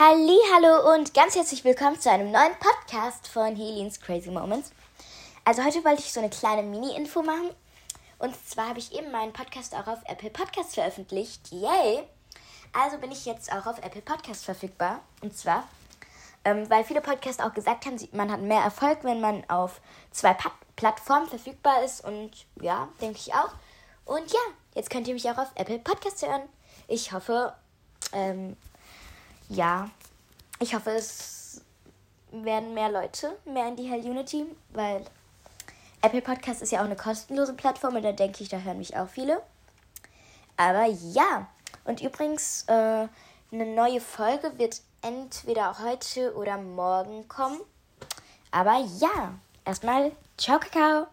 Hallo und ganz herzlich willkommen zu einem neuen Podcast von Helens Crazy Moments. Also heute wollte ich so eine kleine Mini-Info machen. Und zwar habe ich eben meinen Podcast auch auf Apple Podcast veröffentlicht. Yay! Also bin ich jetzt auch auf Apple Podcast verfügbar. Und zwar, ähm, weil viele Podcasts auch gesagt haben, man hat mehr Erfolg, wenn man auf zwei pa Plattformen verfügbar ist. Und ja, denke ich auch. Und ja, jetzt könnt ihr mich auch auf Apple Podcast hören. Ich hoffe, ähm, ja, ich hoffe, es werden mehr Leute mehr in die Hell Unity, weil Apple Podcast ist ja auch eine kostenlose Plattform und da denke ich, da hören mich auch viele. Aber ja, und übrigens, äh, eine neue Folge wird entweder heute oder morgen kommen. Aber ja, erstmal, ciao, Kakao.